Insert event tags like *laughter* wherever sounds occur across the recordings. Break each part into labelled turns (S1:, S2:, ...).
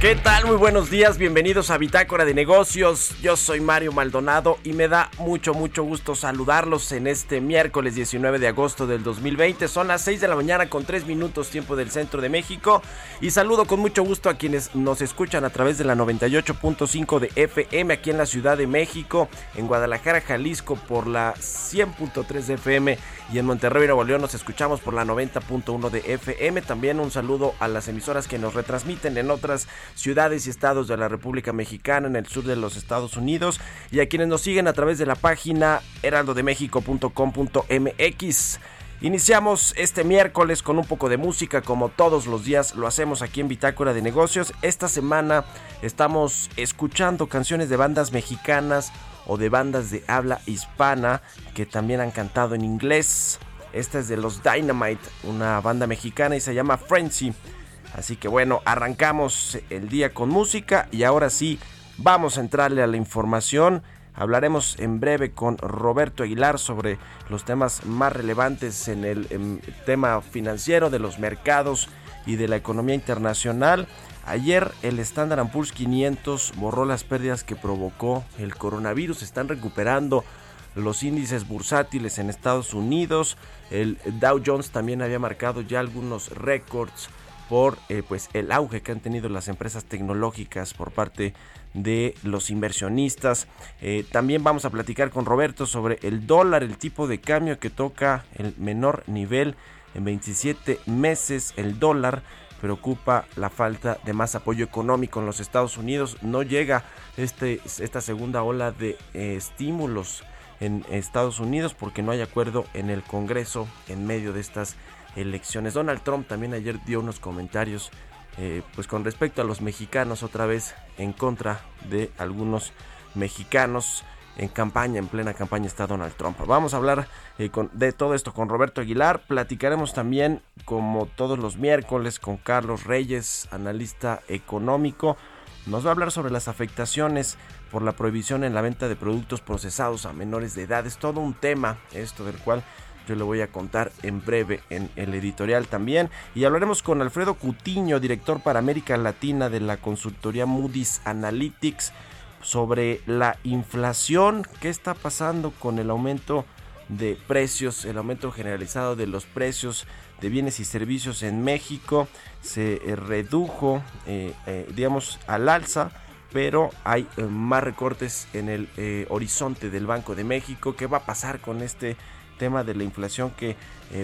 S1: ¿Qué tal? Muy buenos días, bienvenidos a Bitácora de Negocios. Yo soy Mario Maldonado y me da mucho, mucho gusto saludarlos en este miércoles 19 de agosto del 2020. Son las 6 de la mañana con 3 minutos tiempo del centro de México y saludo con mucho gusto a quienes nos escuchan a través de la 98.5 de FM aquí en la Ciudad de México, en Guadalajara, Jalisco por la 100.3 de FM y en Monterrey, Nuevo León nos escuchamos por la 90.1 de FM. También un saludo a las emisoras que nos retransmiten en otras ciudades y estados de la República Mexicana, en el sur de los Estados Unidos y a quienes nos siguen a través de la página heraldodemexico.com.mx. Iniciamos este miércoles con un poco de música como todos los días lo hacemos aquí en Bitácora de Negocios. Esta semana estamos escuchando canciones de bandas mexicanas o de bandas de habla hispana que también han cantado en inglés. Esta es de los Dynamite, una banda mexicana y se llama Frenzy. Así que bueno, arrancamos el día con música y ahora sí, vamos a entrarle a la información. Hablaremos en breve con Roberto Aguilar sobre los temas más relevantes en el tema financiero de los mercados y de la economía internacional. Ayer el Standard Poor's 500 borró las pérdidas que provocó el coronavirus. Están recuperando los índices bursátiles en Estados Unidos. El Dow Jones también había marcado ya algunos récords por eh, pues el auge que han tenido las empresas tecnológicas por parte de los inversionistas. Eh, también vamos a platicar con Roberto sobre el dólar, el tipo de cambio que toca el menor nivel en 27 meses. El dólar preocupa la falta de más apoyo económico en los Estados Unidos. No llega este, esta segunda ola de eh, estímulos en Estados Unidos porque no hay acuerdo en el Congreso en medio de estas elecciones. Donald Trump también ayer dio unos comentarios eh, pues con respecto a los mexicanos otra vez en contra de algunos mexicanos en campaña, en plena campaña está Donald Trump. Vamos a hablar eh, de todo esto con Roberto Aguilar. Platicaremos también, como todos los miércoles, con Carlos Reyes, analista económico. Nos va a hablar sobre las afectaciones por la prohibición en la venta de productos procesados a menores de edad. Es todo un tema esto del cual yo le voy a contar en breve en el editorial también. Y hablaremos con Alfredo Cutiño, director para América Latina de la consultoría Moody's Analytics sobre la inflación, qué está pasando con el aumento de precios, el aumento generalizado de los precios de bienes y servicios en México se eh, redujo, eh, eh, digamos, al alza, pero hay más recortes en el horizonte del Banco de México. ¿Qué va a pasar con este tema de la inflación que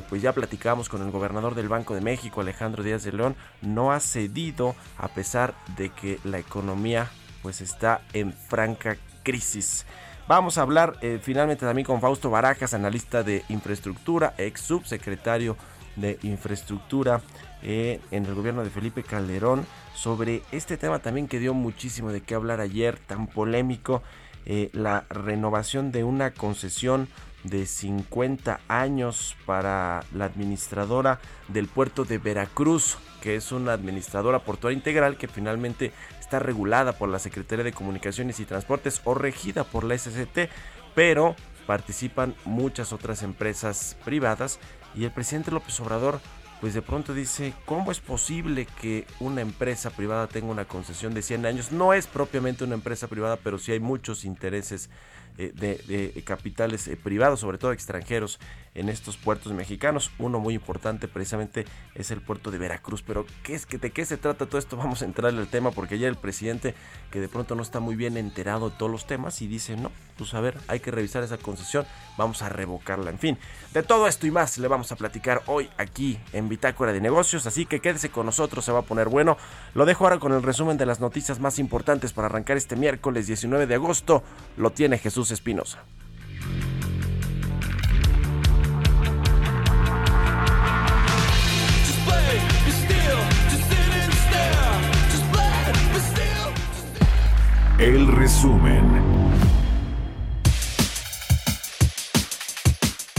S1: pues ya platicamos con el gobernador del Banco de México, Alejandro Díaz de León, no ha cedido a pesar de que la economía pues está en franca crisis. Vamos a hablar eh, finalmente también con Fausto Barajas, analista de infraestructura, ex subsecretario de infraestructura eh, en el gobierno de Felipe Calderón, sobre este tema también que dio muchísimo de qué hablar ayer, tan polémico, eh, la renovación de una concesión de 50 años para la administradora del puerto de Veracruz, que es una administradora portuaria integral que finalmente está regulada por la Secretaría de Comunicaciones y Transportes o regida por la SCT, pero participan muchas otras empresas privadas y el presidente López Obrador pues de pronto dice, ¿cómo es posible que una empresa privada tenga una concesión de 100 años? No es propiamente una empresa privada, pero sí hay muchos intereses eh, de, capitales eh, privados, sobre todo extranjeros, en estos puertos mexicanos. Uno muy importante precisamente es el puerto de Veracruz. Pero ¿qué es, ¿de qué se trata todo esto? *laughs* Vamos a entrarle al tema porque ya el presidente que de pronto no está muy bien enterado de todos los temas y dice, no, pues a ver, hay que revisar esa concesión, vamos a revocarla. En fin, de todo esto y más le vamos a platicar hoy aquí en Bitácora de Negocios, así que quédese con nosotros, se va a poner bueno. Lo dejo ahora con el resumen de las noticias más importantes para arrancar este miércoles 19 de agosto. Lo tiene Jesús Espinosa.
S2: El resumen.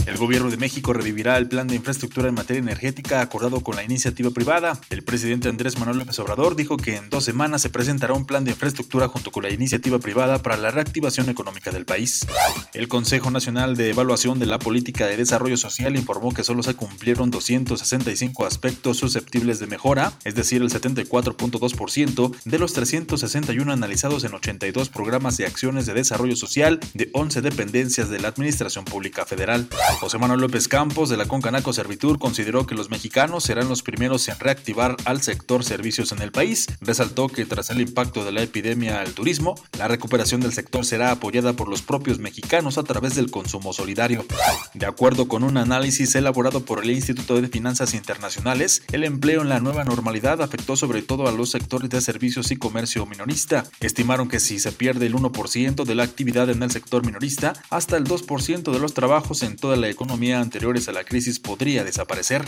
S3: El gobierno de México revivirá el plan de infraestructura en materia energética acordado con la iniciativa privada. El presidente Andrés Manuel López Obrador dijo que en dos semanas se presentará un plan de infraestructura junto con la iniciativa privada para la reactivación económica del país. El Consejo Nacional de Evaluación de la Política de Desarrollo Social informó que solo se cumplieron 265 aspectos susceptibles de mejora, es decir, el 74.2% de los 361 analizados en 82 programas de acciones de desarrollo social de 11 dependencias de la Administración Pública Federal. José Manuel López Campos de la Concanaco Servitur consideró que los mexicanos serán los primeros en reactivar al sector servicios en el país. Resaltó que tras el impacto de la epidemia al turismo, la recuperación del sector será apoyada por los propios mexicanos a través del consumo solidario. De acuerdo con un análisis elaborado por el Instituto de Finanzas Internacionales, el empleo en la nueva normalidad afectó sobre todo a los sectores de servicios y comercio minorista. Estimaron que si se pierde el 1% de la actividad en el sector minorista, hasta el 2% de los trabajos en toda la economía anteriores a la crisis podría desaparecer.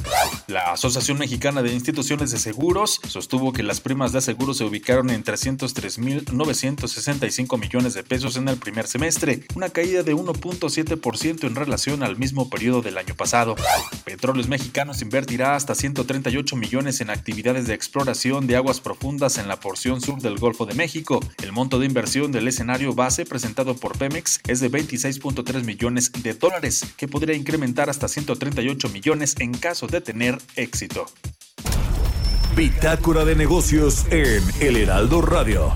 S3: La Asociación Mexicana de Instituciones de Seguros sostuvo que las primas de aseguro se ubicaron en 303.965 millones de pesos en el primer semestre, una caída de 1.7% en relación al mismo periodo del año pasado. Petróleos Mexicanos invertirá hasta 138 millones en actividades de exploración de aguas profundas en la porción sur del Golfo de México. El monto de inversión del escenario base presentado por Pemex es de 26.3 millones de dólares, que podría incrementar hasta 138 millones en caso de tener éxito.
S2: Bitácora de negocios en El Heraldo Radio.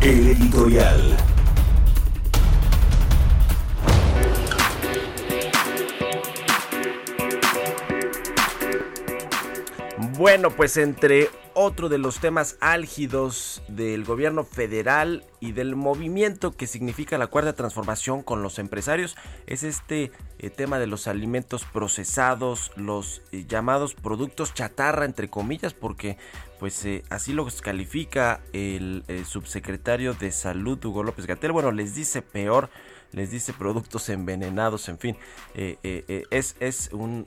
S2: El editorial.
S1: Bueno, pues entre otro de los temas álgidos del gobierno federal y del movimiento que significa la cuarta transformación con los empresarios es este eh, tema de los alimentos procesados, los eh, llamados productos chatarra entre comillas, porque pues eh, así lo califica el subsecretario de Salud Hugo López Gatel. Bueno, les dice peor les dice productos envenenados, en fin, es, es un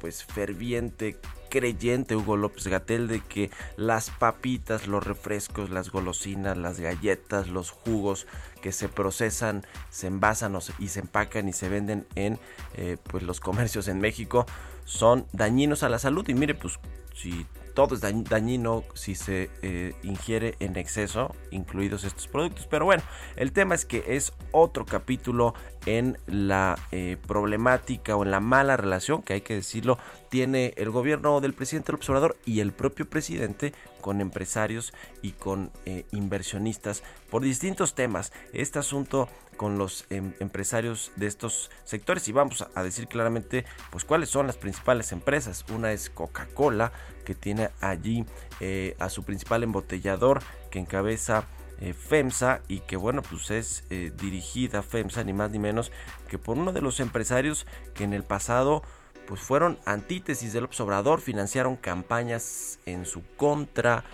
S1: pues ferviente creyente Hugo López Gatel de que las papitas, los refrescos, las golosinas, las galletas, los jugos que se procesan, se envasan y se empacan y se venden en eh, pues los comercios en México son dañinos a la salud. Y mire pues si todo es dañino si se eh, ingiere en exceso, incluidos estos productos. Pero bueno, el tema es que es otro capítulo en la eh, problemática o en la mala relación, que hay que decirlo, tiene el gobierno del presidente López Obrador y el propio presidente con empresarios y con eh, inversionistas por distintos temas. Este asunto con los em, empresarios de estos sectores y vamos a decir claramente pues cuáles son las principales empresas. Una es Coca-Cola que tiene allí eh, a su principal embotellador que encabeza eh, FEMSA y que bueno pues es dirigida FEMSA ni más ni menos que por uno de los empresarios que en el pasado pues fueron antítesis del obrador, financiaron campañas en su contra,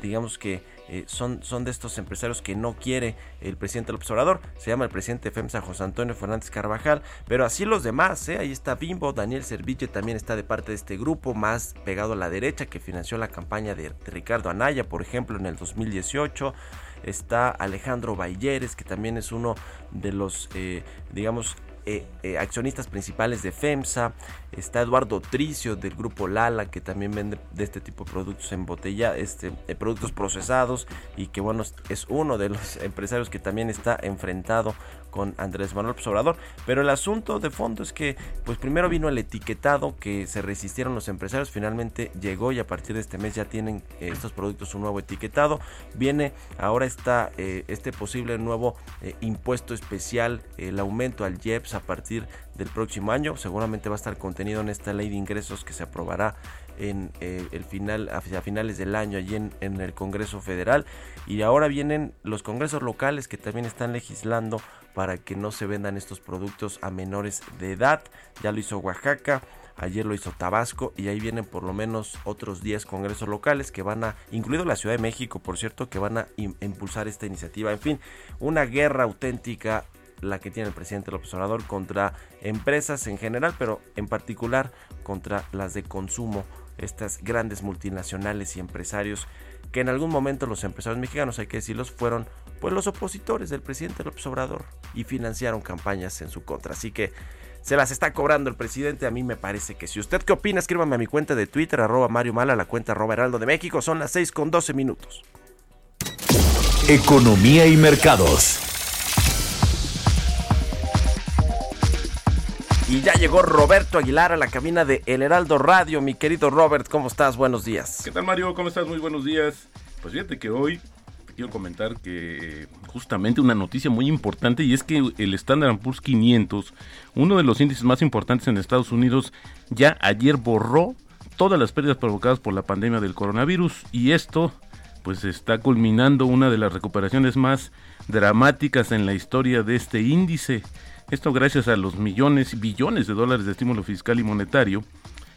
S1: digamos que eh, son, son de estos empresarios que no quiere el presidente López Obrador. Se llama el presidente FEMSA José Antonio Fernández Carvajal. Pero así los demás, ¿eh? ahí está Bimbo, Daniel Serville también está de parte de este grupo, más pegado a la derecha, que financió la campaña de, Ricardo Anaya, por ejemplo, en el 2018 está Alejandro Bayeres, que también es uno de los, eh, digamos, eh, eh, accionistas principales de FEMSA, está Eduardo Tricio del grupo Lala que también vende de este tipo de productos en botella, este, eh, productos procesados y que bueno es uno de los *laughs* empresarios que también está enfrentado con Andrés Manuel Obrador. Pero el asunto de fondo es que, pues primero vino el etiquetado que se resistieron los empresarios, finalmente llegó y a partir de este mes ya tienen eh, estos productos un nuevo etiquetado. Viene ahora está eh, este posible nuevo eh, impuesto especial, el aumento al IEPS a partir del próximo año. Seguramente va a estar contenido en esta ley de ingresos que se aprobará en el final a finales del año allí en, el Congreso Federal y ahora vienen los congresos locales que también están legislando para que no se vendan estos productos a menores de edad ya lo hizo Oaxaca Ayer lo hizo Tabasco y ahí vienen por lo menos otros 10 congresos locales que van a, incluido la Ciudad de México, por cierto, que van a impulsar esta iniciativa. En fin, una guerra auténtica la que tiene el presidente López Obrador contra empresas en general, pero en particular contra las de consumo, estas grandes multinacionales y empresarios que en algún momento los empresarios mexicanos, hay que decirlos, fueron pues los opositores del presidente López Obrador y financiaron campañas en su contra. Así que se las está cobrando el presidente. A mí me parece que si usted qué opina, escríbame a mi cuenta de Twitter, arroba Mario Mala, la cuenta arroba Heraldo de México. Son las 6 con 12 minutos.
S2: Economía y mercados.
S1: Y ya llegó Roberto Aguilar a la cabina de El Heraldo Radio. Mi querido Robert, ¿cómo estás? Buenos días.
S4: ¿Qué tal Mario? ¿Cómo estás? Muy buenos días. Pues fíjate que hoy quiero comentar que justamente una noticia muy importante y es que el Standard Poor's 500, uno de los índices más importantes en Estados Unidos, ya ayer borró todas las pérdidas provocadas por la pandemia del coronavirus y esto pues está culminando una de las recuperaciones más dramáticas en la historia de este índice. Esto gracias a los millones y billones de dólares de estímulo fiscal y monetario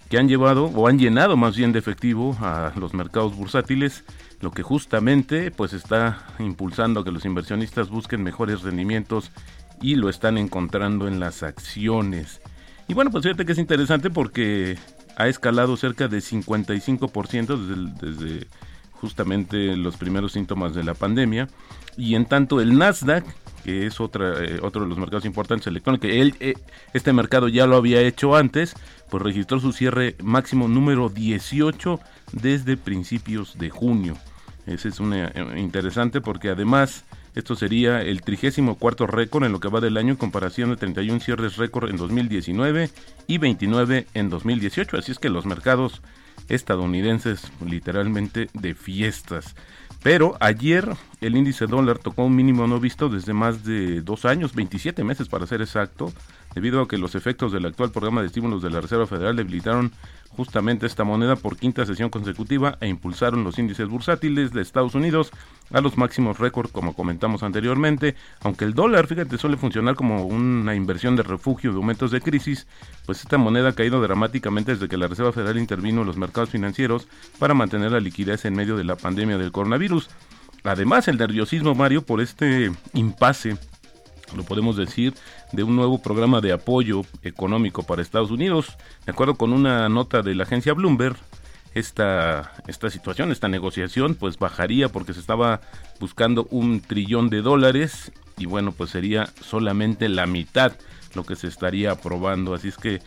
S4: que han llevado o han llenado más bien de efectivo a los mercados bursátiles lo que justamente pues está impulsando que los inversionistas busquen mejores rendimientos y lo están encontrando en las acciones. Y bueno, pues fíjate que es interesante porque ha escalado cerca de 55% desde, desde justamente los primeros síntomas de la pandemia. Y en tanto el Nasdaq, que es otra, eh, otro de los mercados importantes electrónicos, él, eh, este mercado ya lo había hecho antes, pues registró su cierre máximo número 18 desde principios de junio. Ese es eh, interesante porque además esto sería el trigésimo cuarto récord en lo que va del año en comparación de 31 cierres récord en 2019 y 29 en 2018. Así es que los mercados estadounidenses literalmente de fiestas. Pero ayer el índice dólar tocó un mínimo no visto desde más de dos años, 27 meses para ser exacto, debido a que los efectos del actual programa de estímulos de la Reserva Federal debilitaron justamente esta moneda por quinta sesión consecutiva e impulsaron los índices bursátiles de Estados Unidos a los máximos récord, como comentamos anteriormente. Aunque el dólar, fíjate, suele funcionar como una inversión de refugio de momentos de crisis, pues esta moneda ha caído dramáticamente desde que la Reserva Federal intervino en los mercados financieros para mantener la liquidez en medio de la pandemia del coronavirus. Además, el nerviosismo, Mario, por este impasse lo podemos decir, de un nuevo programa de apoyo económico para Estados Unidos. De acuerdo con una nota de la agencia Bloomberg, esta, esta situación, esta negociación, pues bajaría porque se estaba buscando un trillón de dólares y bueno, pues sería solamente la mitad lo que se estaría aprobando. Así es que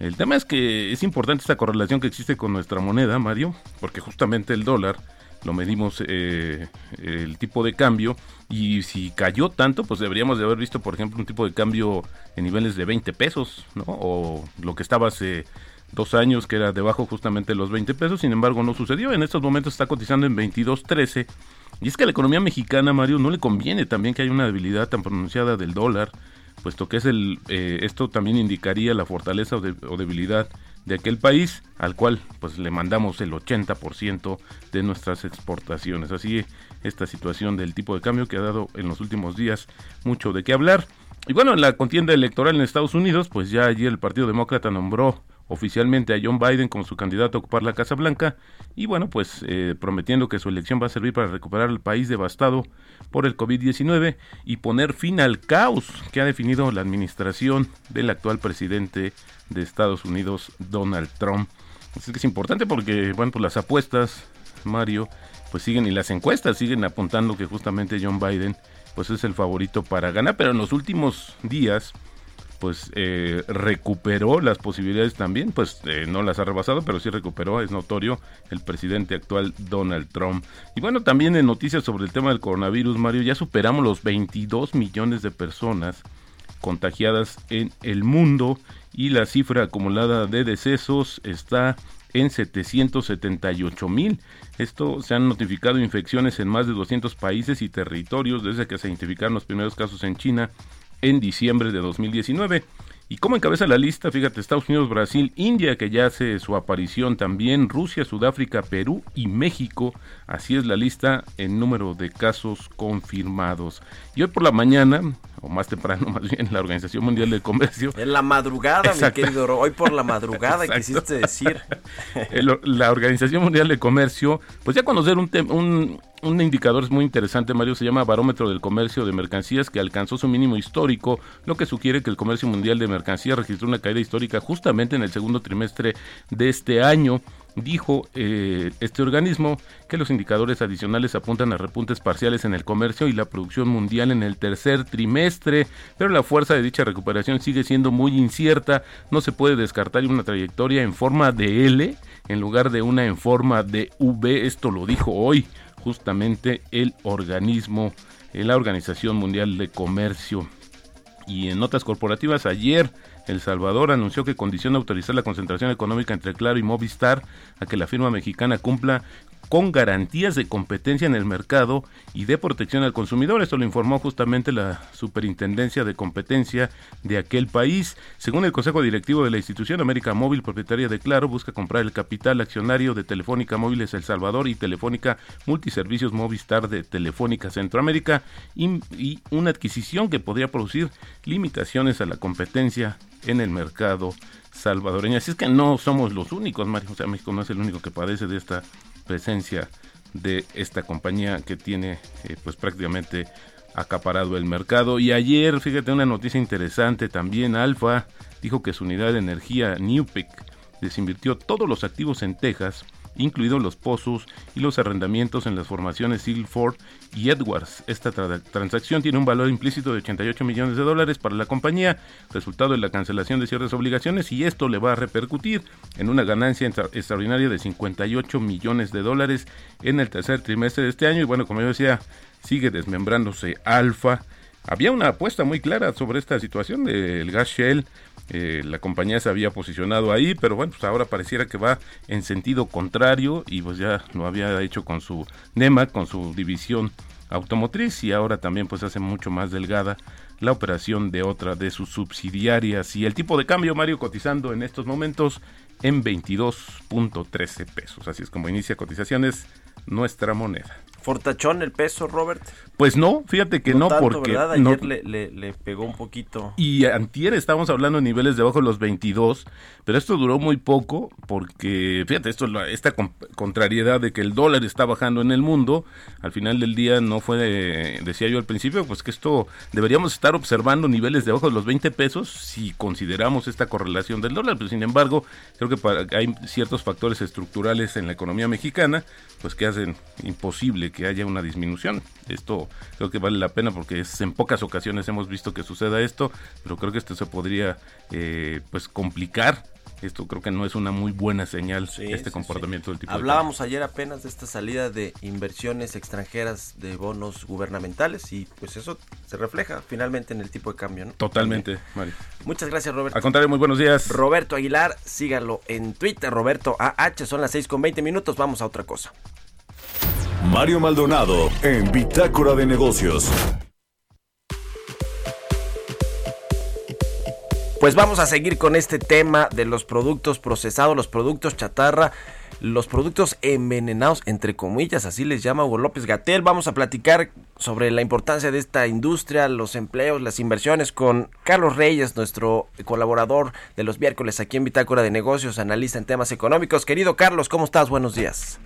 S4: el tema es que es importante esta correlación que existe con nuestra moneda, Mario, porque justamente el dólar lo medimos eh, el tipo de cambio y si cayó tanto, pues deberíamos de haber visto, por ejemplo, un tipo de cambio en niveles de 20 pesos. O lo que estaba hace dos años, que era debajo justamente de los 20 pesos, sin embargo no sucedió. En estos momentos está cotizando en 22.13. Y es que a la economía mexicana, Mario, no le conviene también que haya una debilidad tan pronunciada del dólar, puesto que es el, eh, esto también indicaría la fortaleza o debilidad de aquel país al cual pues le mandamos el 80% de nuestras exportaciones. Así esta situación del tipo de cambio que ha dado en los últimos días mucho de qué hablar. Y bueno, en la contienda electoral en Estados Unidos, pues ya allí el Partido Demócrata nombró oficialmente a John Biden como su candidato a ocupar la Casa Blanca y bueno, pues eh, prometiendo que su elección va a servir para recuperar el país devastado por el COVID-19 y poner fin al caos que ha definido la administración del actual presidente de Estados Unidos, Donald Trump. Así que es importante porque, bueno, pues las apuestas, Mario, pues siguen y las encuestas siguen apuntando que justamente John Biden pues es el favorito para ganar, pero en los últimos días pues eh, recuperó las posibilidades también, pues eh, no las ha rebasado, pero sí recuperó, es notorio, el presidente actual Donald Trump. Y bueno, también en noticias sobre el tema del coronavirus, Mario, ya superamos los 22 millones de personas contagiadas en el mundo y la cifra acumulada de decesos está en 778 mil. Esto se han notificado infecciones en más de 200 países y territorios desde que se identificaron los primeros casos en China en diciembre de 2019. Y como encabeza la lista, fíjate, Estados Unidos, Brasil, India, que ya hace su aparición también, Rusia, Sudáfrica, Perú y México. Así es la lista en número de casos confirmados. Y hoy por la mañana, o más temprano *laughs* más bien, la Organización Mundial del Comercio.
S1: En la madrugada, mi querido, hoy por la madrugada *laughs* quisiste decir. *laughs*
S4: la Organización Mundial del Comercio, pues ya conocer un, un, un indicador muy interesante, Mario, se llama Barómetro del Comercio de Mercancías, que alcanzó su mínimo histórico, lo que sugiere que el comercio mundial de mercancías registró una caída histórica justamente en el segundo trimestre de este año. Dijo eh, este organismo que los indicadores adicionales apuntan a repuntes parciales en el comercio y la producción mundial en el tercer trimestre, pero la fuerza de dicha recuperación sigue siendo muy incierta. No se puede descartar una trayectoria en forma de L en lugar de una en forma de V. Esto lo dijo hoy justamente el organismo, la Organización Mundial de Comercio. Y en notas corporativas, ayer El Salvador anunció que condiciona autorizar la concentración económica entre Claro y Movistar a que la firma mexicana cumpla con garantías de competencia en el mercado y de protección al consumidor. Esto lo informó justamente la Superintendencia de Competencia de aquel país. Según el Consejo Directivo de la institución, América Móvil, propietaria de Claro, busca comprar el capital accionario de Telefónica Móviles El Salvador y Telefónica Multiservicios Movistar de Telefónica Centroamérica y, una adquisición que podría producir limitaciones a la competencia en el mercado salvadoreño. Así es que no somos los únicos, Mario. O sea, México no es el único que padece de esta presencia de esta compañía que tiene eh, pues prácticamente acaparado el mercado. Y ayer, fíjate, una noticia interesante también, Alfa dijo que su unidad de energía Newpick desinvirtió todos los activos en Texas incluidos los pozos y los arrendamientos en las formaciones Silford y Edwards. Esta transacción tiene un valor implícito de 88 millones de dólares para la compañía, resultado de la cancelación de ciertas obligaciones y esto le va a repercutir en una ganancia extraordinaria de 58 millones de dólares en el tercer trimestre de este año y bueno, como yo decía, sigue desmembrándose Alfa. Había una apuesta muy clara sobre esta situación del gas Shell eh, la compañía se había posicionado ahí, pero bueno, pues ahora pareciera que va en sentido contrario y pues ya lo había hecho con su NEMA, con su división automotriz y ahora también pues hace mucho más delgada la operación de otra de sus subsidiarias y el tipo de cambio Mario cotizando en estos momentos en 22.13 pesos, así es como inicia cotizaciones nuestra moneda.
S1: ¿Fortachón el peso, Robert?
S4: Pues no, fíjate que no, porque...
S1: Ayer le, pegó un poquito.
S4: Y antier estábamos hablando de niveles debajo de los 22, pero esto duró muy poco porque, fíjate, esto esta contrariedad de que el dólar está bajando en el mundo, al final del día no fue, decía yo al principio, pues que esto deberíamos estar observando niveles debajo de los 20 pesos si consideramos esta correlación del dólar, pero sin embargo, creo que hay ciertos factores estructurales en la economía mexicana, pues que hacen imposible que haya una disminución. Esto creo que vale la pena porque es, en pocas ocasiones hemos visto que suceda esto, pero creo que esto se podría eh, pues complicar esto creo que no es una muy buena señal este comportamiento del tipo
S1: Hablábamos ayer apenas de esta salida de inversiones extranjeras de bonos gubernamentales y pues eso se refleja finalmente en el tipo de cambio, ¿no?
S4: Totalmente, Mario.
S1: Muchas gracias, Roberto.
S4: Al contrario, muy buenos días.
S1: Roberto Aguilar, sígalo en Twitter, Roberto AH, son las 6 con 20 minutos, vamos a otra cosa.
S2: Mario Maldonado en Bitácora de Negocios.
S1: Pues vamos a seguir con este tema de los productos procesados, los productos chatarra, los productos envenenados, entre comillas, así les llama Hugo López Gatel. Vamos a platicar sobre la importancia de esta industria, los empleos, las inversiones con Carlos Reyes, nuestro colaborador de los miércoles aquí en Bitácora de Negocios, analista en temas económicos. Querido Carlos, ¿cómo estás? Buenos días.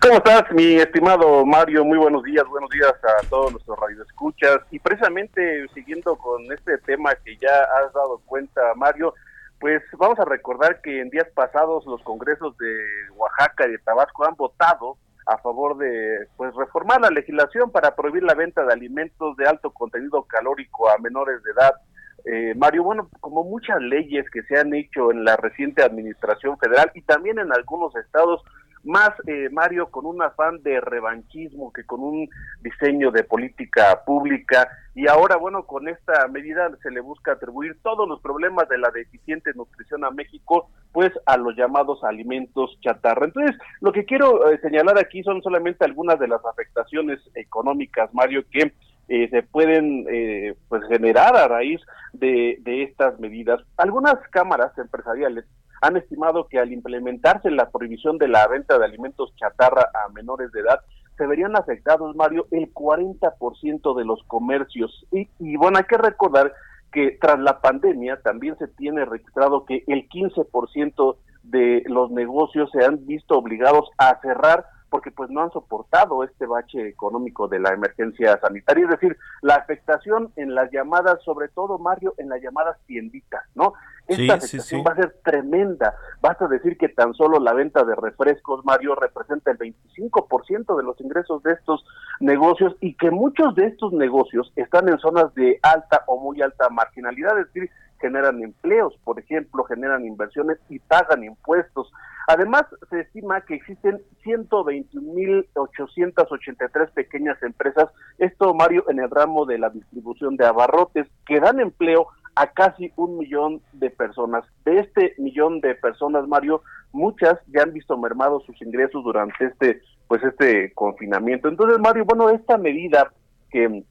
S5: ¿Cómo estás, mi estimado Mario? Muy buenos días, buenos días a todos nuestros radioescuchas. Y precisamente siguiendo con este tema que ya has dado cuenta, Mario, pues vamos a recordar que en días pasados los congresos de Oaxaca y de Tabasco han votado a favor de pues reformar la legislación para prohibir la venta de alimentos de alto contenido calórico a menores de edad eh, Mario, bueno, como muchas leyes que se han hecho en la reciente administración federal y también en algunos estados, más, eh, Mario, con un afán de revanchismo que con un diseño de política pública. Y ahora, bueno, con esta medida se le busca atribuir todos los problemas de la deficiente nutrición a México, pues a los llamados alimentos chatarra. Entonces, lo que quiero eh, señalar aquí son solamente algunas de las afectaciones económicas, Mario, que eh, se pueden pues generar a raíz de, de estas medidas. Algunas cámaras empresariales han estimado que al implementarse la prohibición de la venta de alimentos chatarra a menores de edad, se verían afectados, Mario, el 40% de los comercios. Y, y bueno, hay que recordar que tras la pandemia también se tiene registrado que el 15% de los negocios se han visto obligados a cerrar porque pues no han soportado este bache económico de la emergencia sanitaria, es decir, la afectación en las llamadas, sobre todo Mario, en las llamadas tienditas, ¿no? Esta afectación va a ser tremenda. Basta decir que tan solo la venta de refrescos, Mario, representa el 25% de los ingresos de estos negocios y que muchos de estos negocios están en zonas de alta o muy alta marginalidad, es decir, generan empleos, por ejemplo, generan inversiones y pagan impuestos. Además, se estima que existen 121.883 pequeñas empresas, esto Mario, en el ramo de la distribución de abarrotes, que dan empleo a casi un millón de personas. De este millón de personas, Mario, muchas ya han visto mermados sus ingresos durante este, pues este confinamiento. Entonces, Mario, bueno, esta medida que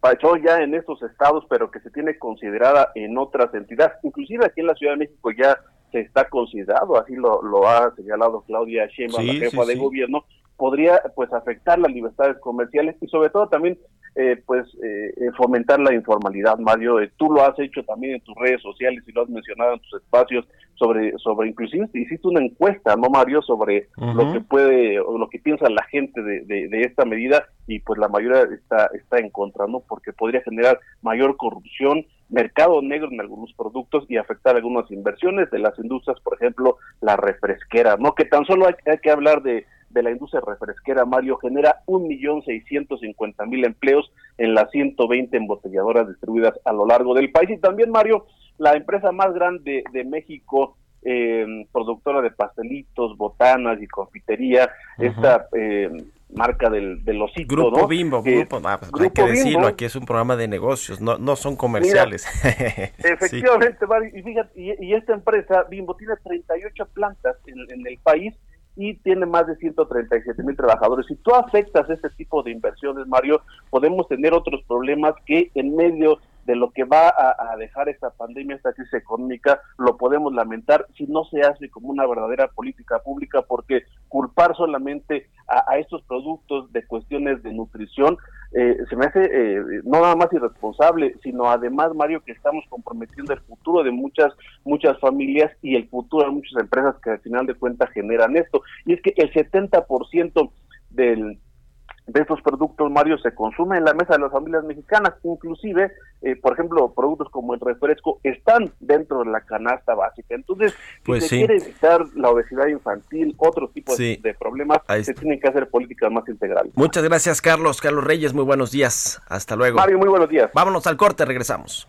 S5: pasó ya en estos estados, pero que se tiene considerada en otras entidades, inclusive aquí en la Ciudad de México ya se está considerado, así lo, lo ha señalado Claudia Sheinbaum, la jefa de gobierno, podría pues afectar las libertades comerciales y sobre todo también eh, pues eh, eh, fomentar la informalidad, Mario. tú lo has hecho también en tus redes sociales y lo has mencionado en tus espacios sobre, sobre inclusive hiciste una encuesta, ¿no, Mario? Sobre lo que puede, o lo que piensa la gente de, de, esta medida y pues la mayoría está, está en contra, ¿no? Porque podría generar mayor corrupción, mercado negro en algunos productos y afectar algunas inversiones de las industrias, por ejemplo, la refresquera, ¿no? Que tan solo hay que hablar de de la industria refresquera, Mario, genera un millón seiscientos cincuenta mil empleos en las 120 embotelladoras distribuidas a lo largo del país. Y también, Mario, la empresa más grande de México, eh, productora de pastelitos, botanas y confitería, esta eh, marca del, del osito,
S1: Grupo Bimbo, grupo, ah, pues, hay que decirlo, aquí es un programa de negocios, no, no son comerciales. *laughs*
S5: efectivamente, Mario, y, fíjate, y, esta empresa, Bimbo, tiene 38 plantas en, en el país y tiene más de 137 mil trabajadores. Si tú afectas este tipo de inversiones, Mario, podemos tener otros problemas que en medio de lo que va a, dejar esta pandemia, esta crisis económica, lo podemos lamentar si no se hace como una verdadera política pública, porque culpar solamente a, estos productos de cuestiones de nutrición eh, se me hace eh, no nada más irresponsable, sino además, Mario, que estamos comprometiendo el futuro de muchas, muchas familias y el futuro de muchas empresas que al final de cuentas generan esto. Y es que el 70% del de estos productos, Mario, se consume en la mesa de las familias mexicanas. Inclusive, eh, por ejemplo, productos como el refresco están dentro de la canasta básica. Entonces, pues si se quiere evitar la obesidad infantil, otro tipo de problemas, se tienen que hacer políticas más integrales.
S1: Muchas gracias, Carlos. Carlos Reyes, muy buenos días. Hasta luego.
S5: Mario, muy buenos días.
S1: Vámonos al corte, regresamos.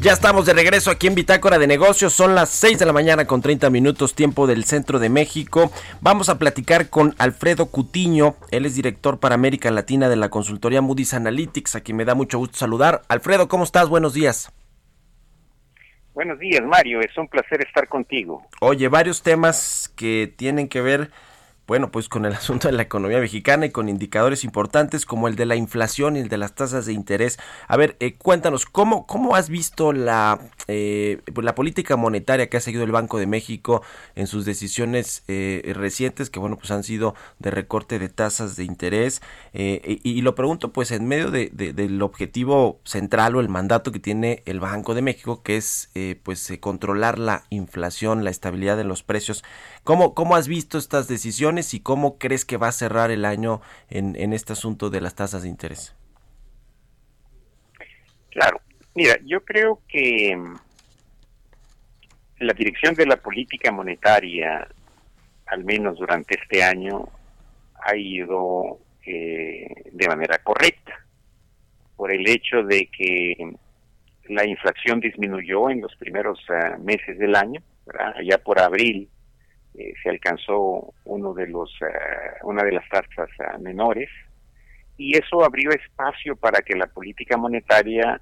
S1: Ya estamos de regreso aquí en Bitácora de Negocios. Son las 6 de la mañana con 30 minutos tiempo del centro de México. Vamos a platicar con Alfredo Cutiño. Él es director para América Latina de la consultoría Moody's Analytics, a quien me da mucho gusto saludar. Alfredo, ¿cómo estás? Buenos días.
S6: Buenos días, Mario. Es un placer estar contigo.
S1: Oye, varios temas que tienen que ver bueno, pues con el *laughs* asunto de la economía mexicana y con indicadores importantes como el de la inflación y el de las tasas de interés. A ver, eh, cuéntanos, ¿cómo, ¿cómo has visto la, eh, pues la política monetaria que ha seguido el Banco de México en sus decisiones eh, recientes, que bueno, pues han sido de recorte de tasas de interés? Y, lo pregunto pues en medio de, del objetivo central o el mandato que tiene el Banco de México, que es pues controlar la inflación, la estabilidad de los precios. ¿Cómo, ¿Cómo has visto estas decisiones y cómo crees que va a cerrar el año en, en este asunto de las tasas de interés?
S6: Claro, mira, yo creo que mm, la dirección de la política monetaria, al menos durante este año, ha ido eh, de manera correcta, por el hecho de que la inflación disminuyó en los primeros uh, meses del año, allá por abril eh, se alcanzó uno de los eh, una de las tasas eh, menores y eso abrió espacio para que la política monetaria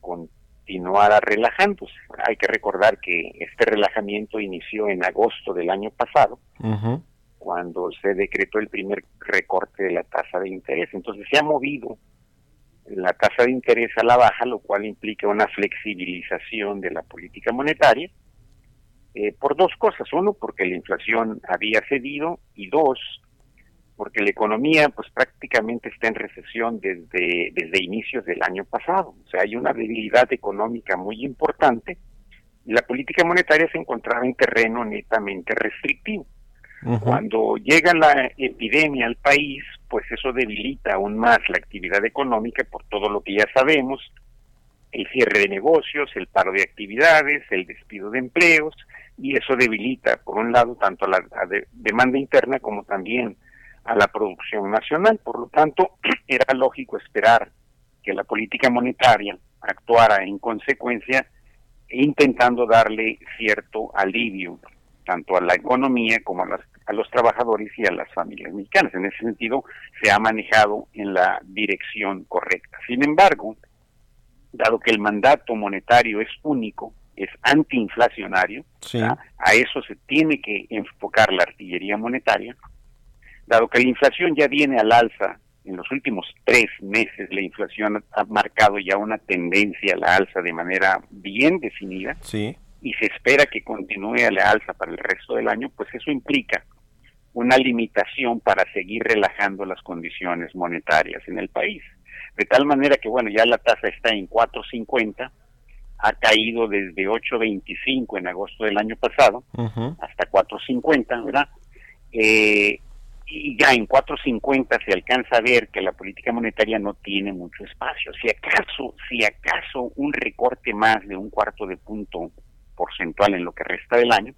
S6: continuara relajándose. Hay que recordar que este relajamiento inició en agosto del año pasado, cuando se decretó el primer recorte de la tasa de interés. Entonces se ha movido la tasa de interés a la baja, lo cual implica una flexibilización de la política monetaria eh, por dos cosas. Uno, porque la inflación había cedido y dos, porque la economía pues prácticamente está en recesión desde, desde inicios del año pasado. O sea, hay una debilidad económica muy importante y la política monetaria se encontraba en terreno netamente restrictivo. Cuando llega la epidemia al país, pues eso debilita aún más la actividad económica por todo lo que ya sabemos, el cierre de negocios, el paro de actividades, el despido de empleos, y eso debilita, por un lado, tanto la, demanda interna como también a la producción nacional. Por lo tanto, *clears throat* era lógico esperar que la política monetaria actuara en consecuencia, intentando darle cierto alivio tanto a la economía como a, a los trabajadores y a las familias mexicanas. En ese sentido, se ha manejado en la dirección correcta. Sin embargo, dado que el mandato monetario es único, es antiinflacionario, a eso se tiene que enfocar la artillería monetaria, dado que la inflación ya viene al alza, en los últimos tres meses la inflación ha marcado ya una tendencia a la alza de manera bien definida, y se espera que continúe a la alza para el resto del año, pues eso implica una limitación para seguir relajando las condiciones monetarias en el país. De tal manera que, bueno, ya la tasa está en 4.50, ha caído desde 8.25 en agosto del año pasado hasta 4.50, ¿verdad? Eh, y ya en 4.50 se alcanza a ver que la política monetaria no tiene mucho espacio. Si acaso, si acaso un recorte más de un cuarto de punto porcentual en lo que resta del año,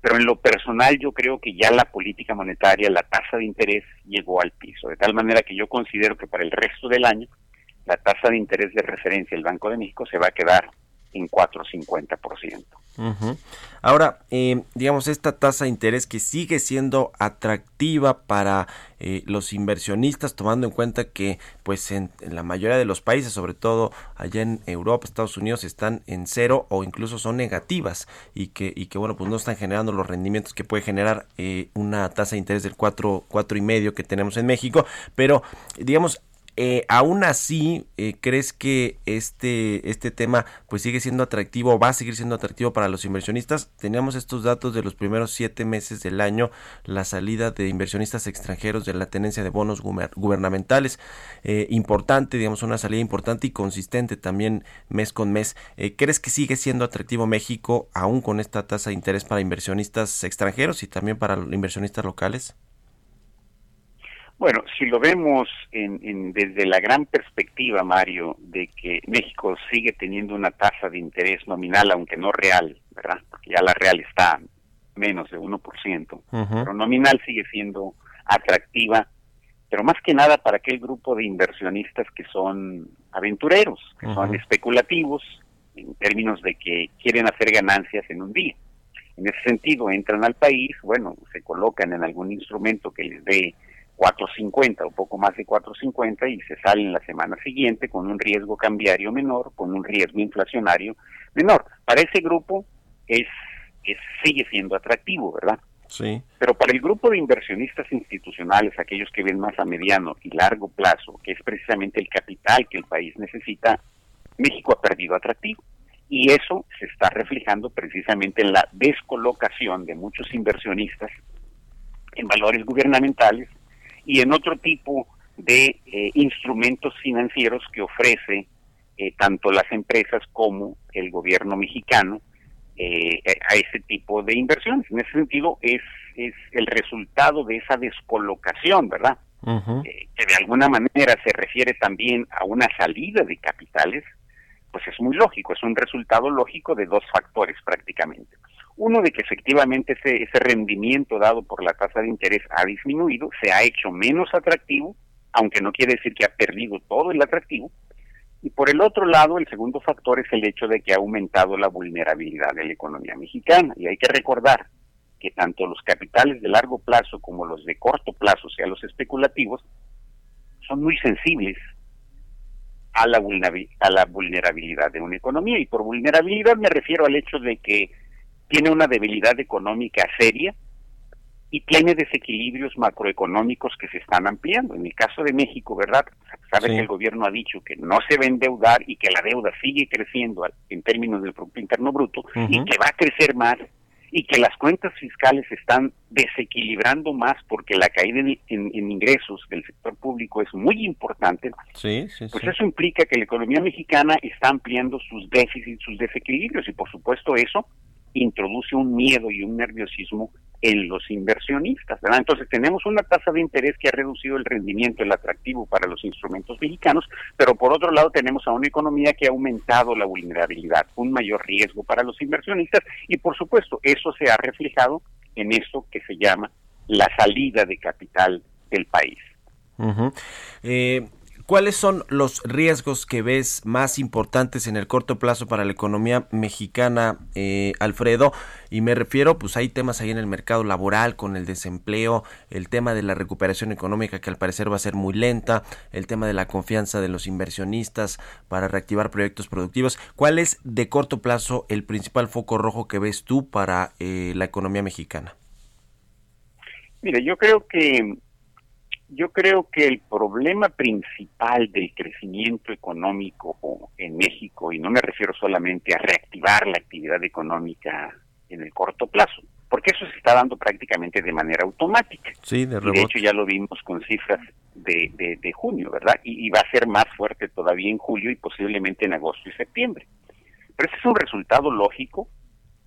S6: pero en lo personal yo creo que ya la política monetaria, la tasa de interés llegó al piso, de tal manera que yo considero que para el resto del año la tasa de interés de referencia del Banco de México se va a quedar en 4,50%.
S1: Ahora, eh, digamos, esta tasa de interés que sigue siendo atractiva para eh, los inversionistas, tomando en cuenta que pues en, la mayoría de los países, sobre todo allá en Europa, Estados Unidos, están en cero o incluso son negativas y que, y que bueno, pues no están generando los rendimientos que puede generar eh, una tasa de interés del 4, cuatro y medio que tenemos en México, pero digamos, eh, aún así, eh, ¿crees que este, este tema pues sigue siendo atractivo, va a seguir siendo atractivo para los inversionistas? Teníamos estos datos de los primeros siete meses del año, la salida de inversionistas extranjeros de la tenencia de bonos gubernamentales, eh, importante, digamos, una salida importante y consistente también mes con mes. Eh, ¿Crees que sigue siendo atractivo México aún con esta tasa de interés para inversionistas extranjeros y también para inversionistas locales?
S6: Bueno, si lo vemos en, desde la gran perspectiva, Mario, de que México sigue teniendo una tasa de interés nominal, aunque no real, ¿verdad? Porque ya la real está menos de 1%, pero nominal sigue siendo atractiva, pero más que nada para aquel grupo de inversionistas que son aventureros, que son especulativos, en términos de que quieren hacer ganancias en un día. En ese sentido, entran al país, bueno, se colocan en algún instrumento que les dé 4.50 o poco más de 4.50 y se salen la semana siguiente con un riesgo cambiario menor, con un riesgo inflacionario menor. Para ese grupo es, sigue siendo atractivo, ¿verdad?
S1: Sí.
S6: Pero para el grupo de inversionistas institucionales, aquellos que ven más a mediano y largo plazo, que es precisamente el capital que el país necesita, México ha perdido atractivo. Y eso se está reflejando precisamente en la descolocación de muchos inversionistas en valores gubernamentales y en otro tipo de eh, instrumentos financieros que ofrece eh, tanto las empresas como el gobierno mexicano eh, a ese tipo de inversiones. En ese sentido, es, es el resultado de esa descolocación, ¿verdad? que de alguna manera se refiere también a una salida de capitales, pues es muy lógico, es un resultado lógico de dos factores prácticamente. Uno de que efectivamente ese, rendimiento dado por la tasa de interés ha disminuido, se ha hecho menos atractivo, aunque no quiere decir que ha perdido todo el atractivo, y por el otro lado, el segundo factor es el hecho de que ha aumentado la vulnerabilidad de la economía mexicana. Y hay que recordar que tanto los capitales de largo plazo como los de corto plazo, o sea, los especulativos, son muy sensibles a la vulnerabilidad de una economía. Y por vulnerabilidad me refiero al hecho de que tiene una debilidad económica seria, y tiene desequilibrios macroeconómicos que se están ampliando. En el caso de México, ¿verdad? Sabe que el gobierno ha dicho que no se va a endeudar y que la deuda sigue creciendo en términos del Producto Interno Bruto y que va a crecer más y que las cuentas fiscales están desequilibrando más porque la caída en, ingresos del sector público es muy importante,
S1: sí,
S6: pues eso implica que la economía mexicana está ampliando sus déficits, sus desequilibrios y por supuesto eso introduce un miedo y un nerviosismo en los inversionistas. ¿verdad? Entonces tenemos una tasa de interés que ha reducido el rendimiento, el atractivo para los instrumentos mexicanos, pero por otro lado tenemos a una economía que ha aumentado la vulnerabilidad, un mayor riesgo para los inversionistas y por supuesto eso se ha reflejado en esto que se llama la salida de capital del país.
S1: ¿Cuáles son los riesgos que ves más importantes en el corto plazo para la economía mexicana, eh, Alfredo? Y me refiero, pues hay temas ahí en el mercado laboral con el desempleo, el tema de la recuperación económica que al parecer va a ser muy lenta, el tema de la confianza de los inversionistas para reactivar proyectos productivos. ¿Cuál es de corto plazo el principal foco rojo que ves tú para eh, la economía mexicana?
S6: Mire, yo creo que yo creo que el problema principal del crecimiento económico en México, y no me refiero solamente a reactivar la actividad económica en el corto plazo, porque eso se está dando prácticamente de manera automática.
S1: Sí, de,
S6: de hecho ya lo vimos con cifras de, de, junio, ¿verdad? Y, y, va a ser más fuerte todavía en julio y posiblemente en agosto y septiembre. Pero ese es un resultado lógico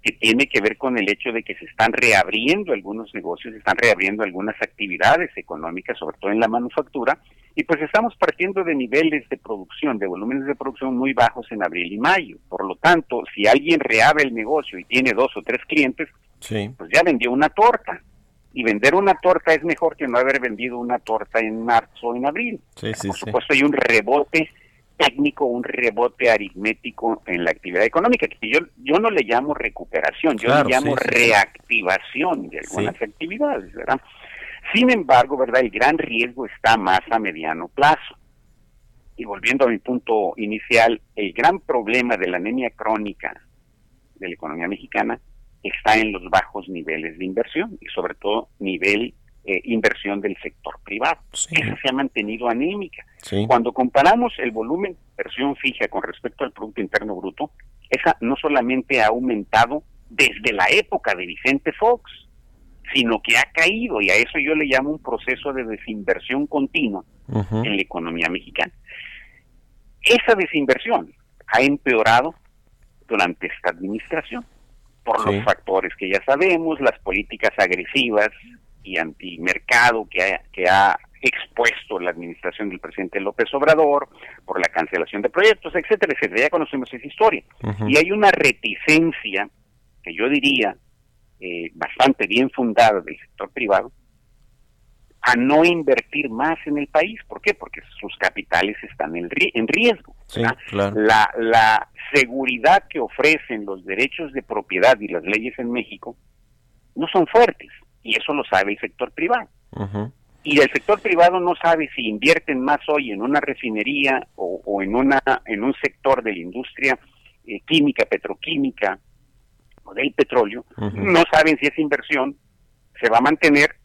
S6: que tiene que ver con el hecho de que se están reabriendo algunos negocios, se están reabriendo algunas actividades económicas, sobre todo en la manufactura, y pues estamos partiendo de niveles de producción, de volúmenes de producción muy bajos en abril y mayo. Por lo tanto, si alguien reabre el negocio y tiene dos o tres clientes, pues ya vendió una torta. Y vender una torta es mejor que no haber vendido una torta en marzo o en abril. Por supuesto, hay un rebote técnico, un rebote aritmético en la actividad económica, que yo, yo no le llamo recuperación, yo le llamo reactivación de algunas actividades, ¿verdad? Sin embargo, ¿verdad? El gran riesgo está más a mediano plazo. Y volviendo a mi punto inicial, el gran problema de la anemia crónica de la economía mexicana está en los bajos niveles de inversión y sobre todo nivel eh, inversión del sector privado. Esa se ha mantenido anémica. Cuando comparamos el volumen de inversión fija con respecto al Producto Interno Bruto, esa no solamente ha aumentado desde la época de Vicente Fox, sino que ha caído y a eso yo le llamo un proceso de desinversión continua en la economía mexicana. Esa desinversión ha empeorado durante esta administración por los factores que ya sabemos, las políticas agresivas y antimercado que ha, que ha expuesto la administración del presidente López Obrador por la cancelación de proyectos, etcétera, etcétera. Ya conocemos esa historia. Y hay una reticencia, que yo diría, eh, bastante bien fundada del sector privado, a no invertir más en el país. ¿Por qué? Porque sus capitales están en, en riesgo. la, la seguridad que ofrecen los derechos de propiedad y las leyes en México no son fuertes y eso lo sabe el sector privado. Y el sector privado no sabe si invierten más hoy en una refinería o, en, una, en un sector de la industria eh, química, petroquímica o del petróleo, no saben si esa inversión se va a mantener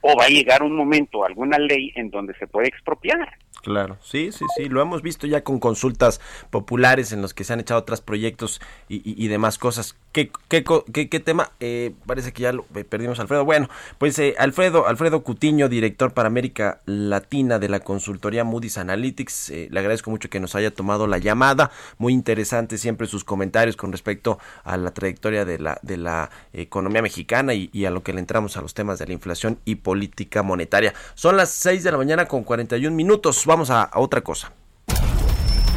S6: o va a llegar un momento, alguna ley en donde se puede expropiar.
S1: Claro, sí, sí, sí, lo hemos visto ya con consultas populares en los que se han echado otros proyectos y, demás cosas. ¿Qué, qué, qué, tema? Eh, parece que ya lo eh, perdimos, Alfredo. Bueno, pues eh, Alfredo, Alfredo Cutiño, director para América Latina de la consultoría Moody's Analytics, le agradezco mucho que nos haya tomado la llamada. Muy interesante siempre sus comentarios con respecto a la trayectoria de la, de la economía mexicana y, a lo que le entramos a los temas de la inflación y política monetaria. Son las 6 de la mañana con 41 minutos vamos a, otra cosa.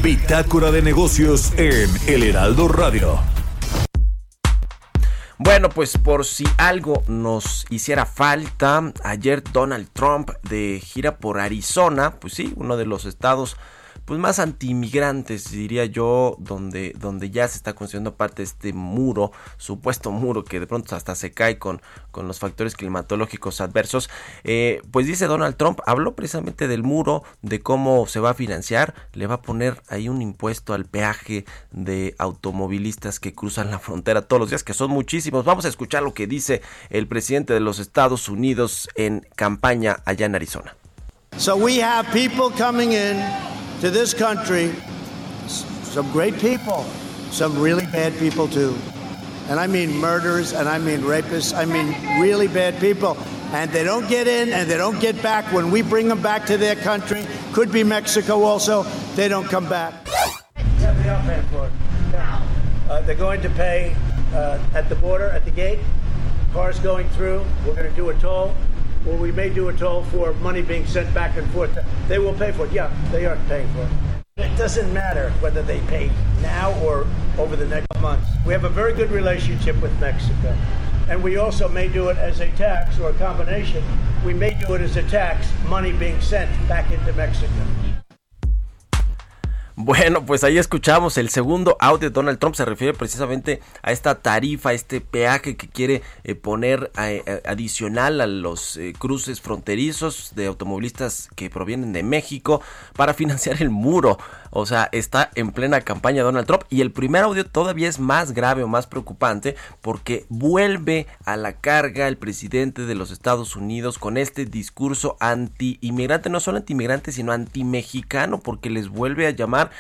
S2: Bitácora de negocios en El Heraldo Radio.
S1: Bueno, pues por si algo nos hiciera falta, ayer Donald Trump de gira por Arizona, pues sí, uno de los estados pues más antimigrantes, diría yo, donde, donde ya se está construyendo parte de este muro, supuesto muro que de pronto hasta se cae con, con los factores climatológicos adversos. Eh, pues dice Donald Trump, habló precisamente del muro, de cómo se va a financiar, le va a poner ahí un impuesto al peaje de automovilistas que cruzan la frontera todos los días, que son muchísimos. Vamos a escuchar lo que dice el presidente de los Estados Unidos en campaña allá en Arizona.
S7: So we have people coming in to this country some great people, some really bad people too. And I mean murderers and I mean rapists. I mean really bad people. And they don't get in and they don't get back. When we bring them back to their country, could be Mexico also, they don't come back. Yeah, they are paying for it. Yeah. Uh, they're going to pay uh, at the border, at the gate. Cars going through. We're going to do a toll or we may do a toll for money being sent back and forth. They will pay for it. Yeah, they are paying for it. It doesn't matter whether they pay now or over the next months. We have a very good relationship with Mexico. And we also may do it as a tax or a combination. We may do it as a tax, money being sent back into Mexico.
S1: Bueno, pues ahí escuchamos el segundo audio de Donald Trump. Se refiere precisamente a esta tarifa, a este peaje que quiere eh, poner eh, adicional a los eh, cruces fronterizos de automovilistas que provienen de México para financiar el muro. O sea, está en plena campaña Donald Trump. Y el primer audio todavía es más grave o más preocupante porque vuelve a la carga el presidente de los Estados Unidos con este discurso anti-inmigrante, no solo anti-inmigrante, sino anti-mexicano, porque les vuelve a llamar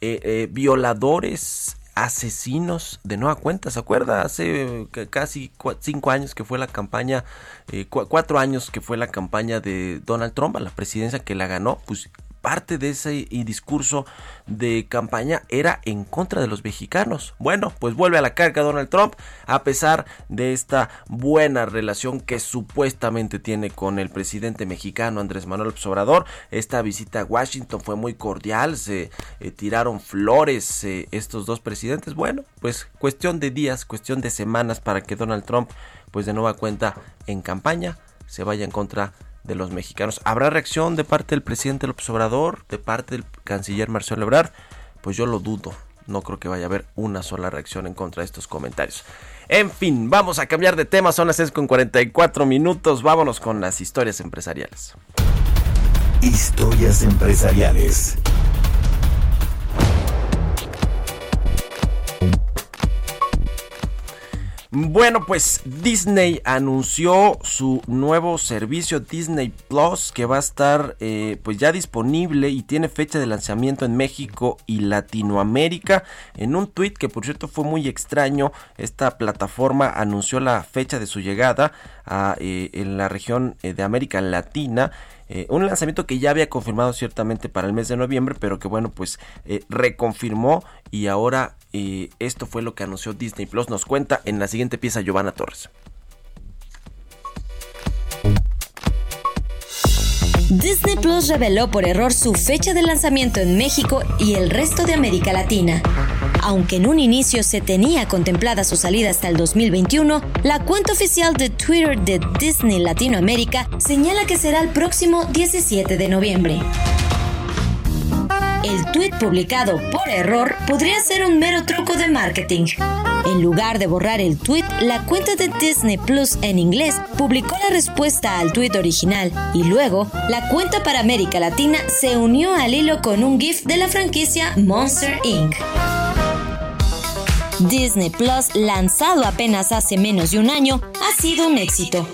S1: eh, eh, violadores, asesinos de nueva cuenta. ¿Se acuerda? Hace casi cinco años que fue la campaña, eh, cuatro años que fue la campaña de Donald Trump a la presidencia que la ganó, pues parte de ese discurso de campaña era en contra de los mexicanos. Bueno, pues vuelve a la carga Donald Trump a pesar de esta buena relación que supuestamente tiene con el presidente mexicano Andrés Manuel López Obrador. Esta visita a Washington fue muy cordial, se eh, tiraron flores eh, estos dos presidentes. Bueno, pues cuestión de días, cuestión de semanas para que Donald Trump pues de nueva cuenta en campaña se vaya en contra de los mexicanos. ¿Habrá reacción de parte del presidente López Obrador, de parte del canciller Marcelo Ebrard? Pues yo lo dudo. No creo que vaya a haber una sola reacción en contra de estos comentarios. En fin, vamos a cambiar de tema. Son las 6 con 44 minutos. Vámonos con las historias empresariales.
S2: Historias empresariales.
S1: Bueno, pues Disney anunció su nuevo servicio Disney Plus que va a estar eh, pues ya disponible y tiene fecha de lanzamiento en México y Latinoamérica. En un tweet que por cierto fue muy extraño, esta plataforma anunció la fecha de su llegada a, eh, en la región eh, de América Latina. un lanzamiento que ya había confirmado ciertamente para el mes de noviembre, pero que bueno, pues reconfirmó y ahora esto fue lo que anunció Disney Plus. Nos cuenta en la siguiente pieza Giovanna Torres.
S8: Disney Plus reveló por error su fecha de lanzamiento en México y el resto de América Latina. Aunque en un inicio se tenía contemplada su salida hasta el 2021, la cuenta oficial de Twitter de Disney Latinoamérica señala que será el próximo 17 de noviembre. El tweet publicado por error podría ser un mero truco de marketing. En lugar de borrar el tweet, la cuenta de Disney Plus en inglés publicó la respuesta al tweet original y luego la cuenta para América Latina se unió al hilo con un GIF de la franquicia Monster Inc. Disney Plus, lanzado apenas hace menos de un año, ha sido un éxito.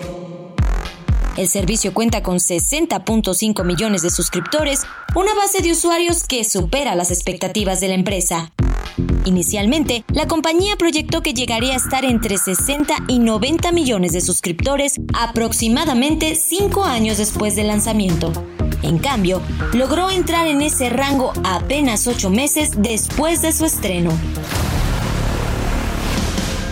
S8: El servicio cuenta con 60.5 millones de suscriptores, una base de usuarios que supera las expectativas de la empresa. Inicialmente, la compañía proyectó que llegaría a estar entre 60 y 90 millones de suscriptores aproximadamente 5 años después del lanzamiento. En cambio, logró entrar en ese rango apenas 8 meses después de su estreno.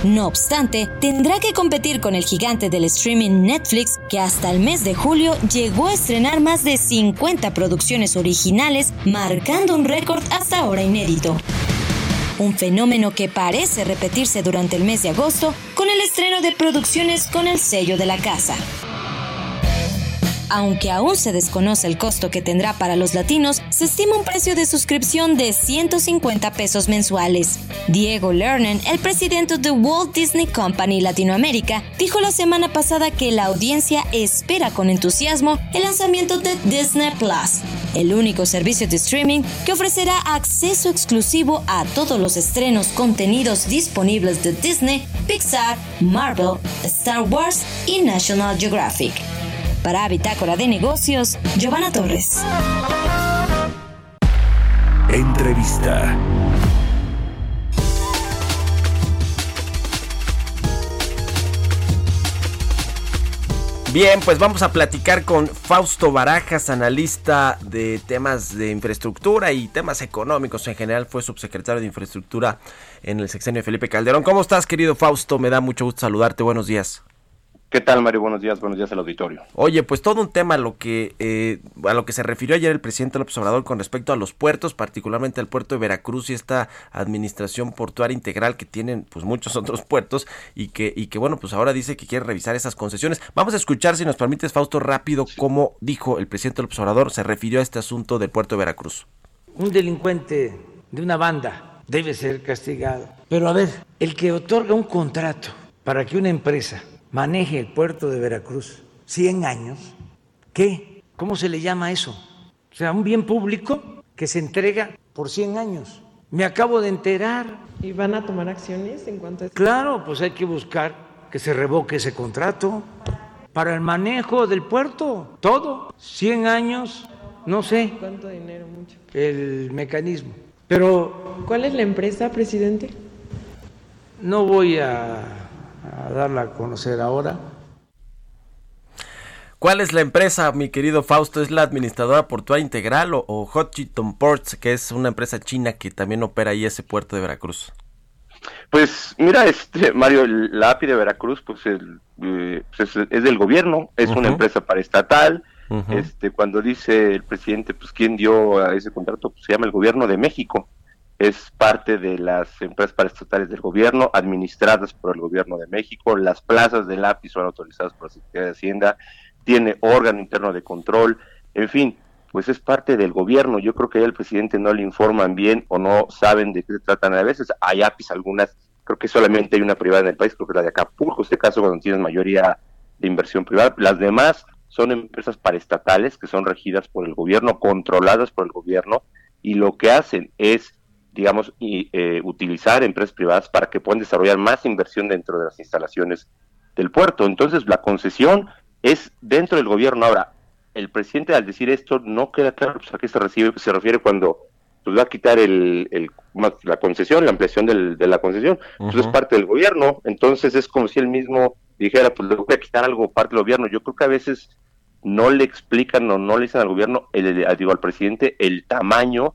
S8: No obstante, tendrá que competir con el gigante del streaming Netflix, que hasta el mes de julio llegó a estrenar más de 50 producciones originales, marcando un récord hasta ahora inédito un fenómeno que parece repetirse durante el mes de agosto con el estreno de producciones con el sello de la casa. Aunque aún se desconoce el costo que tendrá para los latinos, se estima un precio de suscripción de 150 pesos mensuales. Diego Lerner, el presidente de Walt Disney Company Latinoamérica, dijo la semana pasada que la audiencia espera con entusiasmo el lanzamiento de Disney Plus, el único servicio de streaming que ofrecerá acceso exclusivo a todos los estrenos contenidos disponibles de Disney, Pixar, Marvel, Star Wars y National Geographic. Para Bitácora de Negocios, Giovanna Torres.
S2: Entrevista.
S1: Bien, pues vamos a platicar con Fausto Barajas, analista de temas de infraestructura y temas económicos en general. Fue subsecretario de Infraestructura en el sexenio de Felipe Calderón. ¿Cómo estás, querido Fausto? Me da mucho gusto saludarte. Buenos días.
S9: ¿Qué tal, Mario? Buenos días, buenos días al auditorio.
S1: Oye, pues todo un tema a lo que eh, a lo que se refirió ayer el presidente López Obrador con respecto a los puertos, particularmente al puerto de Veracruz y esta administración portuaria integral que tienen pues muchos *laughs* otros puertos y que y que bueno, pues ahora dice que quiere revisar esas concesiones. Vamos a escuchar si nos permites Fausto rápido cómo dijo el presidente López Obrador se refirió a este asunto del puerto de Veracruz.
S10: Un delincuente de una banda debe ser castigado. Pero a ver, el que otorga un contrato para que una empresa maneje el puerto de Veracruz 100 años, ¿qué? ¿Cómo se le llama eso? O sea, un bien público que se entrega por 100 años. Me acabo de enterar.
S11: ¿Y van a tomar acciones en cuanto a eso?
S10: Claro, pues hay que buscar que se revoque ese contrato para el manejo del puerto, todo, 100 años, no sé.
S11: ¿Cuánto dinero? Mucho.
S10: El mecanismo. Pero...
S11: ¿Cuál es la empresa, presidente?
S10: No voy a a darla a conocer ahora.
S1: ¿Cuál es la empresa, mi querido Fausto? ¿Es la administradora portuaria integral o, o Ports, que es una empresa china que también opera ahí ese puerto de Veracruz?
S9: Pues mira, este Mario, la API de Veracruz, pues, eh, pues es, del gobierno, es una empresa paraestatal. Este, cuando dice el presidente, pues quién dio a ese contrato, pues se llama el gobierno de México es parte de las empresas paraestatales del gobierno, administradas por el gobierno de México. Las plazas del API son autorizadas por la Secretaría de Hacienda, tiene órgano interno de control, en fin, pues es parte del gobierno. Yo creo que al presidente no le informan bien o no saben de qué se tratan. A veces hay APIs, algunas, creo que solamente hay una privada en el país, creo que la de Acapulco, este caso cuando tienes mayoría de inversión privada. Las demás son empresas paraestatales que son regidas por el gobierno, controladas por el gobierno, y lo que hacen es digamos, y, eh, utilizar empresas privadas para que puedan desarrollar más inversión dentro de las instalaciones del puerto. Entonces, la concesión es dentro del gobierno. Ahora, el presidente al decir esto no queda claro pues, a qué se, recibe, se refiere cuando pues, va a quitar el, la concesión, la ampliación de la concesión. Pues es parte del gobierno. Entonces, es como si él mismo dijera, pues le voy a quitar algo parte del gobierno. Yo creo que a veces no le explican o no le dicen al gobierno, el, digo, al presidente, el tamaño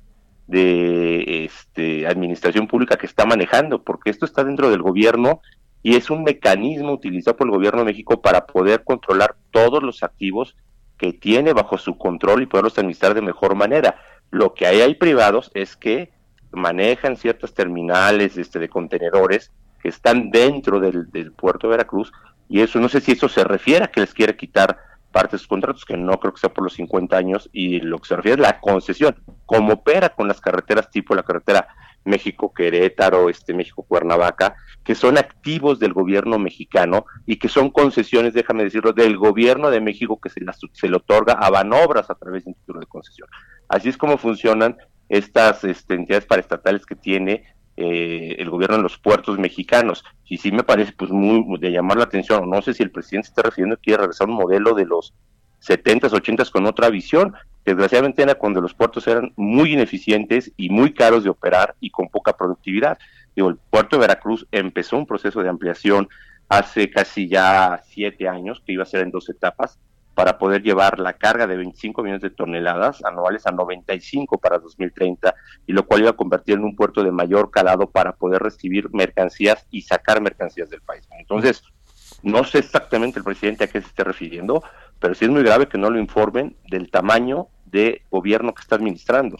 S9: de este, administración pública que está manejando, porque esto está dentro del gobierno y es un mecanismo utilizado por el gobierno de México para poder controlar todos los activos que tiene bajo su control y poderlos administrar de mejor manera. Lo que hay, hay privados es que manejan ciertas terminales este, de contenedores que están dentro del, del puerto de Veracruz y eso no sé si eso se refiere a que les quiere quitar parte de sus contratos, que no creo que sea por los 50 años, y lo que se refiere es la concesión, como opera con las carreteras tipo la carretera México-Querétaro, este México-Cuernavaca, que son activos del gobierno mexicano y que son concesiones, déjame decirlo, del gobierno de México que se, se le otorga a Banobras a través de un título de concesión. Así es como funcionan estas este, entidades paraestatales que tiene eh, el gobierno de los puertos mexicanos. Y sí me parece pues muy de llamar la atención, no sé si el presidente está refiriendo que quiere regresar a un modelo de los 70s, 80s con otra visión. Desgraciadamente era cuando los puertos eran muy ineficientes y muy caros de operar y con poca productividad. Digo, el puerto de Veracruz empezó un proceso de ampliación hace casi ya siete años, que iba a ser en dos etapas, para poder llevar la carga de 25 millones de toneladas anuales a 95 para 2030, y lo cual iba a convertir en un puerto de mayor calado para poder recibir mercancías y sacar mercancías del país. Entonces, no sé exactamente el presidente a qué se esté refiriendo, pero sí es muy grave que no lo informen del tamaño de gobierno que está administrando.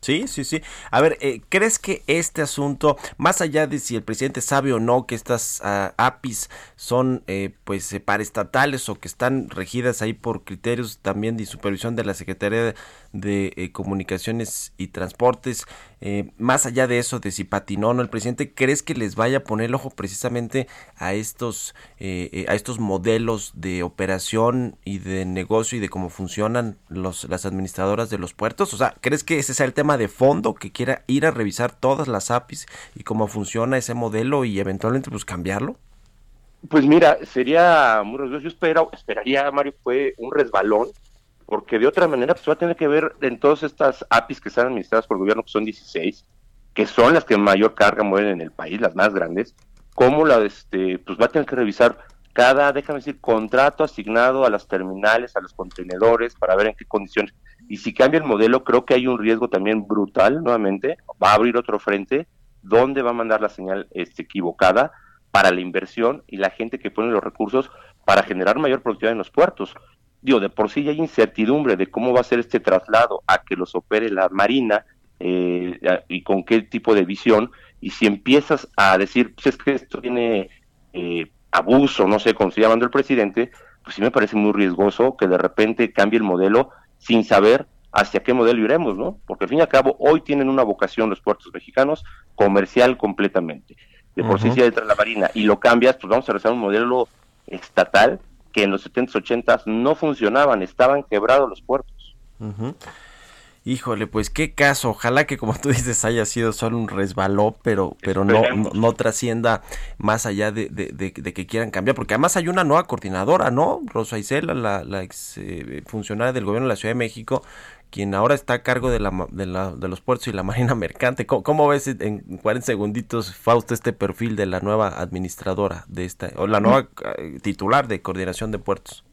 S1: Sí, sí, sí. A ver, eh, ¿crees que este asunto, más allá de si el presidente sabe o no que estas ah, APIs son eh, pues eh, paraestatales o que están regidas ahí por criterios también de supervisión de la Secretaría de Comunicaciones y Transportes, más allá de eso, de si patinó o no el presidente, ¿crees que les vaya a poner el ojo precisamente a estos, a estos modelos de operación y de negocio y de cómo funcionan los, las administradoras de los puertos? O sea, ¿crees que ese sea el tema de fondo, que quiera ir a revisar todas las APIs y cómo funciona ese modelo y eventualmente pues cambiarlo?
S9: Pues mira, sería Yo espero, esperaría, Mario, fue un resbalón, porque de otra manera pues va a tener que ver en todas estas APIs que están administradas por el gobierno, que son 16, que son las que mayor carga mueven en el país, las más grandes, cómo la, este, pues va a tener que revisar cada, déjame decir, contrato asignado a las terminales, a los contenedores, para ver en qué condiciones. Y si cambia el modelo, creo que hay un riesgo también brutal, nuevamente, va a abrir otro frente donde va a mandar la señal este, equivocada para la inversión y la gente que pone los recursos para generar mayor productividad en los puertos. Digo, de por sí ya hay incertidumbre de cómo va a ser este traslado a que los opere la Marina eh, y con qué tipo de visión. Y si empiezas a decir, pues es que esto tiene eh, abuso, no sé cómo se llamando el presidente, pues sí me parece muy riesgoso que de repente cambie el modelo sin saber hacia qué modelo iremos, ¿no? Porque al fin y al cabo hoy tienen una vocación los puertos mexicanos comercial completamente. De por sí si entra la marina y lo cambias, pues vamos a regresar a un modelo estatal que en los 70s, 80s no funcionaban, estaban quebrados los puertos.
S1: Híjole, pues qué caso. Ojalá que como tú dices haya sido solo un resbaló, pero, pero no, no, trascienda más allá de, de, que quieran cambiar, porque además hay una nueva coordinadora, ¿no? Rosa Isela, la, la ex eh, funcionaria del gobierno de la Ciudad de México, quien ahora está a cargo de, la, de, la, de los puertos y la *laughs* marina mercante. ¿Cómo, ves en 40 segunditos, Fausto, este perfil de la nueva administradora de esta, o la nueva eh, titular de coordinación de puertos?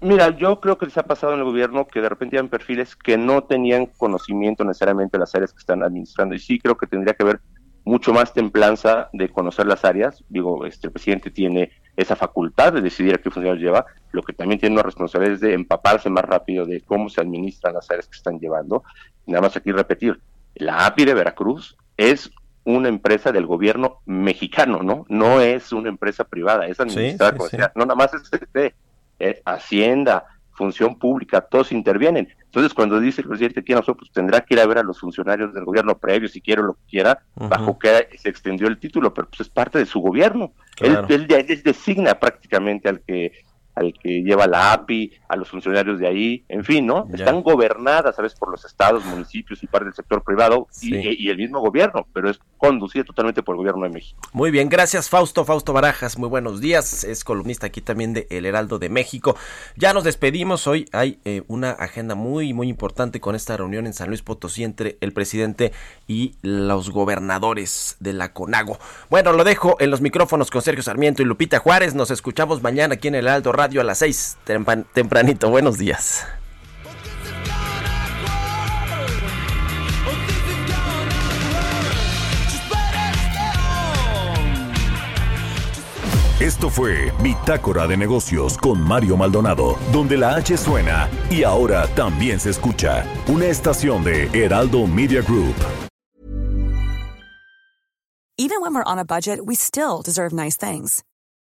S9: Mira, yo creo que les ha pasado en el gobierno que de repente eran perfiles que no tenían conocimiento necesariamente de las áreas que están administrando y sí creo que tendría que haber mucho más templanza de conocer las áreas. Digo, este el presidente tiene esa facultad de decidir a qué funcionarios lleva, lo que también tiene una responsabilidad es de empaparse más rápido de cómo se administran las áreas que están llevando. nada más aquí repetir, la API de Veracruz es una empresa del gobierno mexicano, ¿no? No es una empresa privada, es administrada, no nada más es este, eh, Hacienda, Función Pública, todos intervienen. Entonces, cuando dice el presidente tiene nosotros, pues tendrá que ir a ver a los funcionarios del gobierno previo, si quiere lo que quiera, bajo que se extendió el título, pero pues es parte de su gobierno. Él, él, él, designa prácticamente al que al que lleva la API, a los funcionarios de ahí, en fin, ¿no? Están gobernadas, ¿sabes?, por los estados, municipios y parte del sector privado y, el mismo gobierno, pero es conducida totalmente por el gobierno de México.
S1: Muy bien, gracias Fausto, Fausto Barajas, muy buenos días, es columnista aquí también de El Heraldo de México. Ya nos despedimos, hoy hay eh, una agenda muy, muy importante con esta reunión en San Luis Potosí entre el presidente y los gobernadores de la CONAGO. Bueno, lo dejo en los micrófonos con Sergio Sarmiento y Lupita Juárez, nos escuchamos mañana aquí en El Heraldo Radio a las 6 tempranito. Buenos días.
S2: Esto fue Bitácora de Negocios con Mario Maldonado, donde la H suena y ahora también se escucha. Una estación de Heraldo Media Group.
S12: Even when we're on a budget, we still deserve nice things.